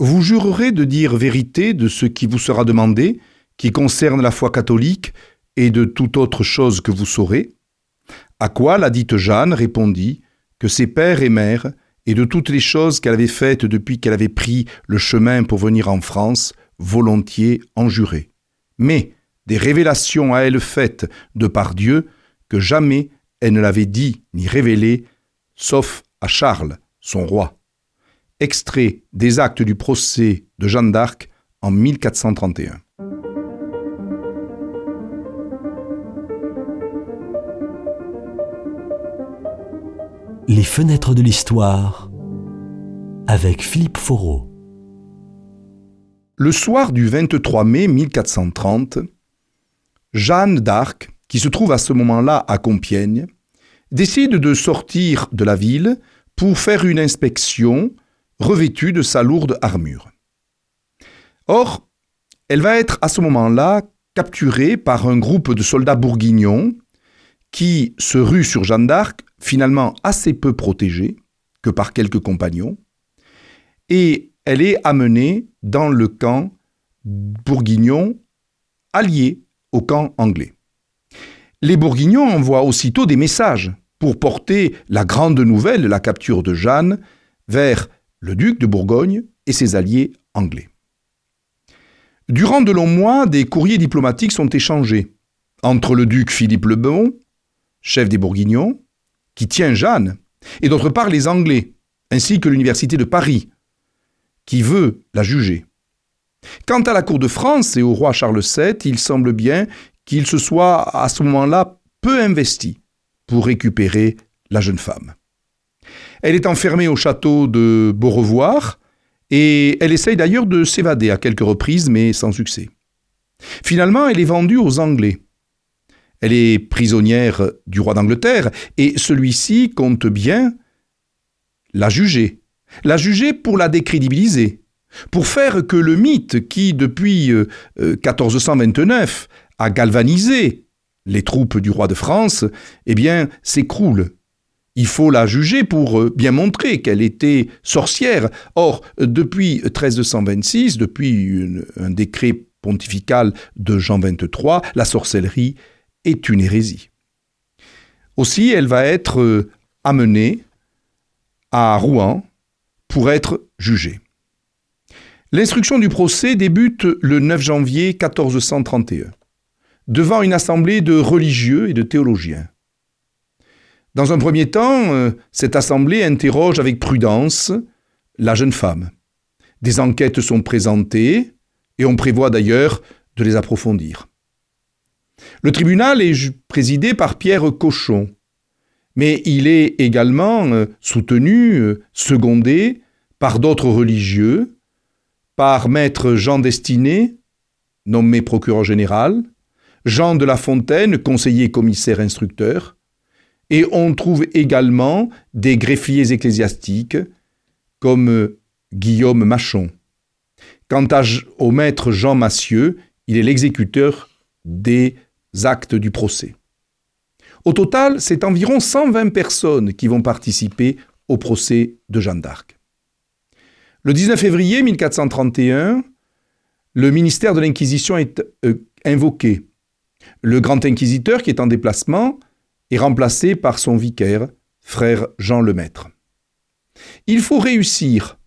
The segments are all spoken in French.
Vous jurerez de dire vérité de ce qui vous sera demandé, qui concerne la foi catholique, et de toute autre chose que vous saurez À quoi la dite Jeanne répondit que ses pères et mères, et de toutes les choses qu'elle avait faites depuis qu'elle avait pris le chemin pour venir en France, volontiers en juraient. Mais des révélations à elle faites de par Dieu, que jamais elle ne l'avait dit ni révélé, sauf à Charles, son roi. Extrait des actes du procès de Jeanne d'Arc en 1431. Les fenêtres de l'histoire avec Philippe Foreau. Le soir du 23 mai 1430, Jeanne d'Arc, qui se trouve à ce moment-là à Compiègne, décide de sortir de la ville pour faire une inspection revêtue de sa lourde armure. Or, elle va être à ce moment-là capturée par un groupe de soldats bourguignons qui se ruent sur Jeanne d'Arc finalement assez peu protégée que par quelques compagnons, et elle est amenée dans le camp bourguignon allié au camp anglais. Les bourguignons envoient aussitôt des messages pour porter la grande nouvelle la capture de Jeanne vers le duc de Bourgogne et ses alliés anglais. Durant de longs mois, des courriers diplomatiques sont échangés entre le duc Philippe le Bon, chef des Bourguignons, qui tient Jeanne, et d'autre part les Anglais, ainsi que l'Université de Paris, qui veut la juger. Quant à la cour de France et au roi Charles VII, il semble bien qu'il se soit à ce moment-là peu investi pour récupérer la jeune femme. Elle est enfermée au château de Beaurevoir et elle essaye d'ailleurs de s'évader à quelques reprises mais sans succès. Finalement, elle est vendue aux Anglais elle est prisonnière du roi d'Angleterre, et celui-ci compte bien la juger. La juger pour la décrédibiliser, pour faire que le mythe qui, depuis 1429, euh, euh, a galvanisé les troupes du roi de France, eh bien, s'écroule. Il faut la juger pour euh, bien montrer qu'elle était sorcière. Or, depuis 1326, depuis un décret pontifical de Jean XXIII, la sorcellerie est une hérésie. Aussi, elle va être euh, amenée à Rouen pour être jugée. L'instruction du procès débute le 9 janvier 1431, devant une assemblée de religieux et de théologiens. Dans un premier temps, euh, cette assemblée interroge avec prudence la jeune femme. Des enquêtes sont présentées et on prévoit d'ailleurs de les approfondir. Le tribunal est présidé par Pierre Cochon, mais il est également euh, soutenu, euh, secondé par d'autres religieux, par maître Jean Destiné, nommé procureur général, Jean de La Fontaine, conseiller commissaire instructeur, et on trouve également des greffiers ecclésiastiques comme euh, Guillaume Machon. Quant au maître Jean Massieu, il est l'exécuteur des actes du procès. Au total, c'est environ 120 personnes qui vont participer au procès de Jeanne d'Arc. Le 19 février 1431, le ministère de l'Inquisition est euh, invoqué. Le grand inquisiteur qui est en déplacement est remplacé par son vicaire, frère Jean Lemaître. Il faut réussir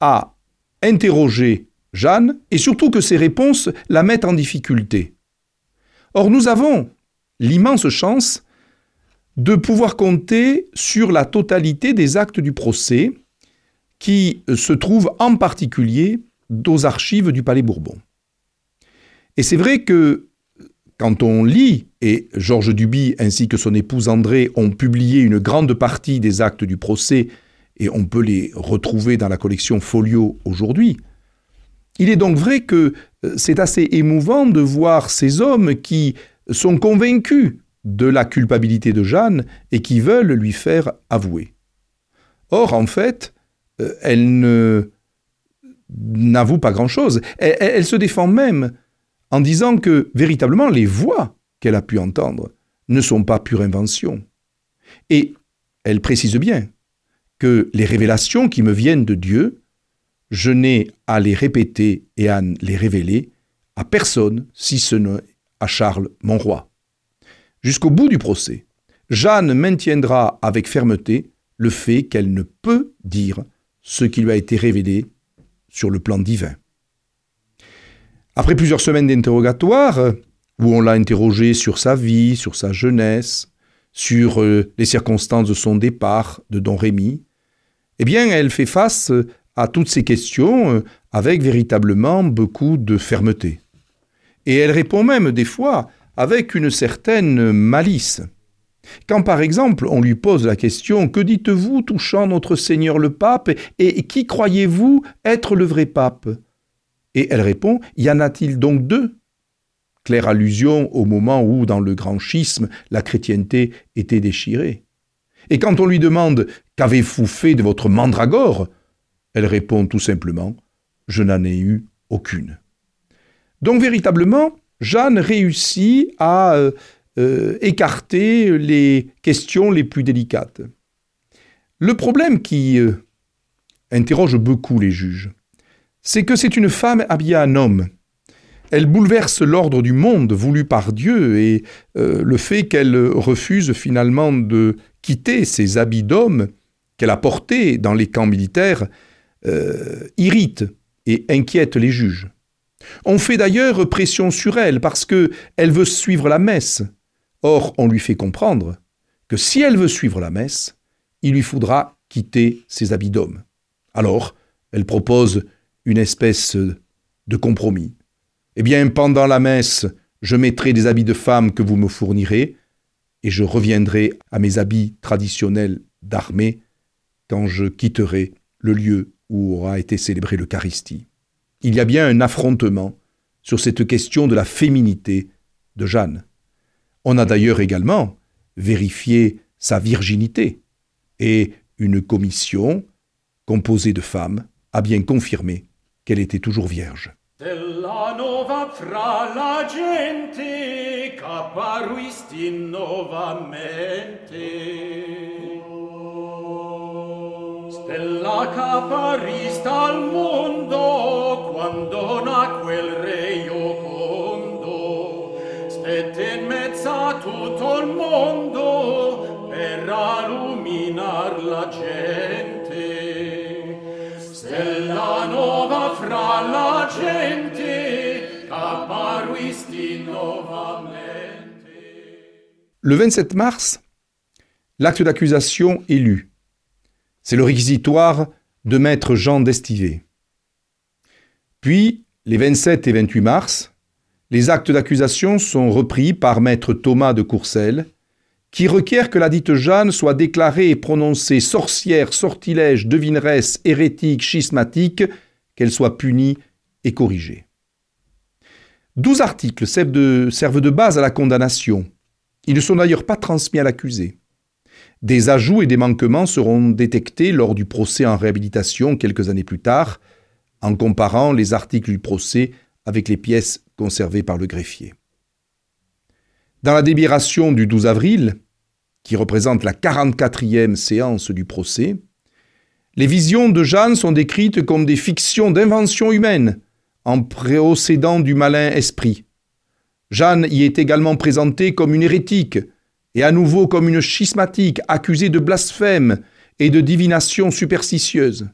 à interroger Jeanne et surtout que ses réponses la mettent en difficulté. Or, nous avons l'immense chance de pouvoir compter sur la totalité des actes du procès qui se trouvent en particulier aux archives du Palais Bourbon. Et c'est vrai que quand on lit, et Georges Duby ainsi que son épouse André ont publié une grande partie des actes du procès, et on peut les retrouver dans la collection Folio aujourd'hui, il est donc vrai que euh, c'est assez émouvant de voir ces hommes qui sont convaincus de la culpabilité de Jeanne et qui veulent lui faire avouer. Or, en fait, euh, elle n'avoue pas grand-chose. Elle, se défend même en disant que véritablement les voix qu'elle a pu entendre ne sont pas pure invention. Et elle précise bien que les révélations qui me viennent de Dieu Je n'ai à les répéter et à les révéler à personne si ce n'est à Charles, mon roi. Jusqu'au bout du procès, Jeanne maintiendra avec fermeté le fait qu'elle ne peut dire ce qui lui a été révélé sur le plan divin. Après plusieurs semaines d'interrogatoire, où on l'a interrogé sur sa vie, sur sa jeunesse, sur euh, les circonstances de son départ de Don Rémy, eh bien, elle fait face à toutes ces questions euh, avec véritablement beaucoup de fermeté. Et elle répond même des fois avec une certaine malice. Quand par exemple on lui pose la question Que dites-vous touchant notre Seigneur le pape et qui croyez-vous être le vrai pape? Et elle répond Y en a-t-il donc deux? Claire allusion au moment où, dans le grand schisme, la chrétienté était déchirée. Et quand on lui demande Qu'avez-vous fait de votre mandragore? Elle répond tout simplement Je n'en ai eu aucune. Donc véritablement, Jeanne réussit à euh, euh, écarter les questions les plus délicates. Le problème qui euh, interroge beaucoup les juges, c'est que c'est une femme habillée en homme. Elle bouleverse l'ordre du monde voulu par Dieu et le fait qu'elle refuse finalement de quitter ses habits d'homme qu'elle a portés dans les camps militaires irrite et inquiète les juges. On fait d'ailleurs pression sur elle parce que elle veut suivre la messe. Or, on lui fait comprendre que si elle veut suivre la messe, il lui faudra quitter ses habits d'homme. Alors, elle propose une espèce de compromis. Eh bien, pendant la messe, je mettrai des habits de femme que vous me fournirez, et je reviendrai à mes habits traditionnels d'armée quand je quitterai le lieu où aura été célébrée l'Eucharistie il y a bien un affrontement sur cette question de la féminité de Jeanne. On a d'ailleurs également vérifié sa virginité, et une commission composée de femmes a bien confirmé qu'elle était toujours vierge. Stella caparista al mondo quando nacque il re Iocondo. Stette in mezzo a tutto il mondo per la gente Le 27 mars, l'acte d'accusation est lu. C'est le réquisitoire de maître Jean d'Estivé. Puis, les 27 et 28 mars, les actes d'accusation sont repris par maître Thomas de Courcelles, qui requiert que la dite Jeanne soit déclarée et prononcée sorcière, sortilège, devineresse, hérétique, schismatique, qu'elle soit punie et corrigée. Douze articles servent de, base à la condamnation. Ils ne sont d'ailleurs pas transmis à l'accusé. Des ajouts et des manquements seront détectés lors du procès en réhabilitation quelques années plus tard, en comparant les articles du procès avec les pièces conservées par le greffier. Dans la délibération du 12 avril, qui représente la 44e séance du procès, les visions de Jeanne sont décrites comme des fictions d'invention humaine, en préocédant du malin esprit. Jeanne y est également présentée comme une hérétique, et à nouveau comme une schismatique accusée de blasphème et de divination superstitieuse.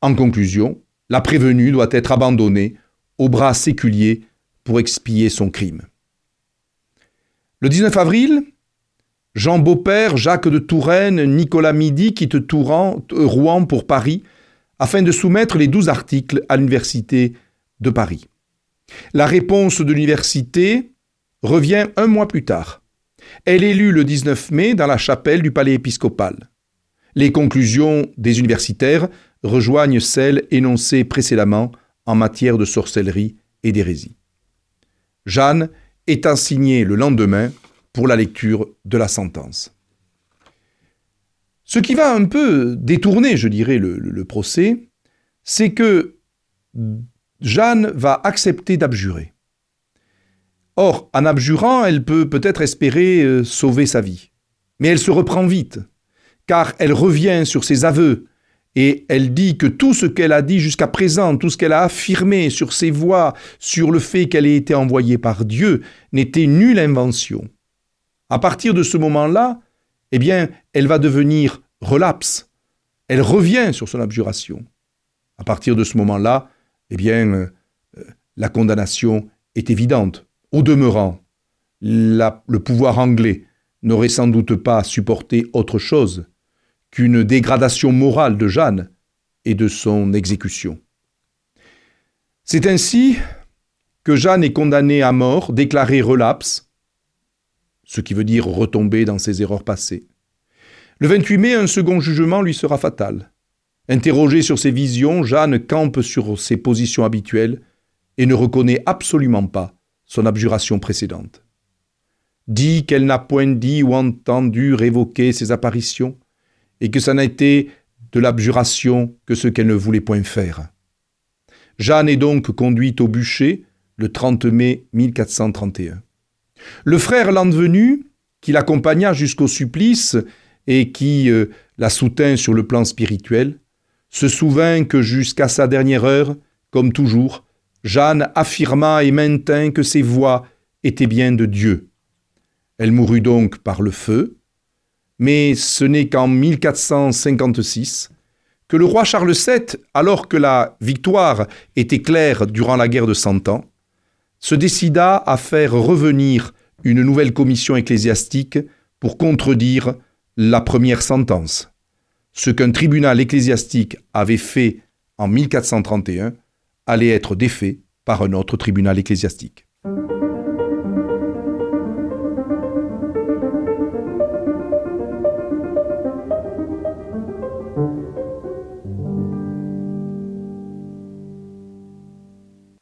En conclusion, la prévenue doit être abandonnée aux bras séculiers pour expier son crime. Le 19 avril, Jean Beaupère, Jacques de Touraine, Nicolas Midi quittent euh, Rouen pour Paris afin de soumettre les douze articles à l'Université de Paris. La réponse de l'université revient un mois plus tard. Elle est lue le 19 mai dans la chapelle du palais épiscopal. Les conclusions des universitaires rejoignent celles énoncées précédemment en matière de sorcellerie et d'hérésie. Jeanne est assignée le lendemain pour la lecture de la sentence. Ce qui va un peu détourner, je dirais, le, procès, c'est que Jeanne va accepter d'abjurer. Or, en abjurant, elle peut peut-être espérer euh, sauver sa vie. Mais elle se reprend vite, car elle revient sur ses aveux et elle dit que tout ce qu'elle a dit jusqu'à présent, tout ce qu'elle a affirmé sur ses voix, sur le fait qu'elle ait été envoyée par Dieu, n'était nulle invention. À partir de ce moment-là, eh bien, elle va devenir relapse. Elle revient sur son abjuration. À partir de ce moment-là, eh bien, euh, la condamnation est évidente. Au demeurant, le pouvoir anglais n'aurait sans doute pas supporté autre chose qu'une dégradation morale de Jeanne et de son exécution. C'est ainsi que Jeanne est condamnée à mort, déclarée relapse, ce qui veut dire retomber dans ses erreurs passées. Le 28 mai, un second jugement lui sera fatal. Interrogée sur ses visions, Jeanne campe sur ses positions habituelles et ne reconnaît absolument pas son abjuration précédente. Dit qu'elle n'a point dit ou entendu révoquer ses apparitions, et que ça n'a été de l'abjuration que ce qu'elle ne voulait point faire. Jeanne est donc conduite au bûcher le 30 mai 1431. Le frère Landevenu, qui l'accompagna jusqu'au supplice et qui euh, la soutint sur le plan spirituel, se souvint que jusqu'à sa dernière heure, comme toujours, Jeanne affirma et maintint que ses voix étaient bien de Dieu. Elle mourut donc par le feu, mais ce n'est qu'en 1456 que le roi Charles VII, alors que la victoire était claire durant la guerre de Cent Ans, se décida à faire revenir une nouvelle commission ecclésiastique pour contredire la première sentence. Ce qu'un tribunal ecclésiastique avait fait en 1431 allait être défait par un autre tribunal ecclésiastique.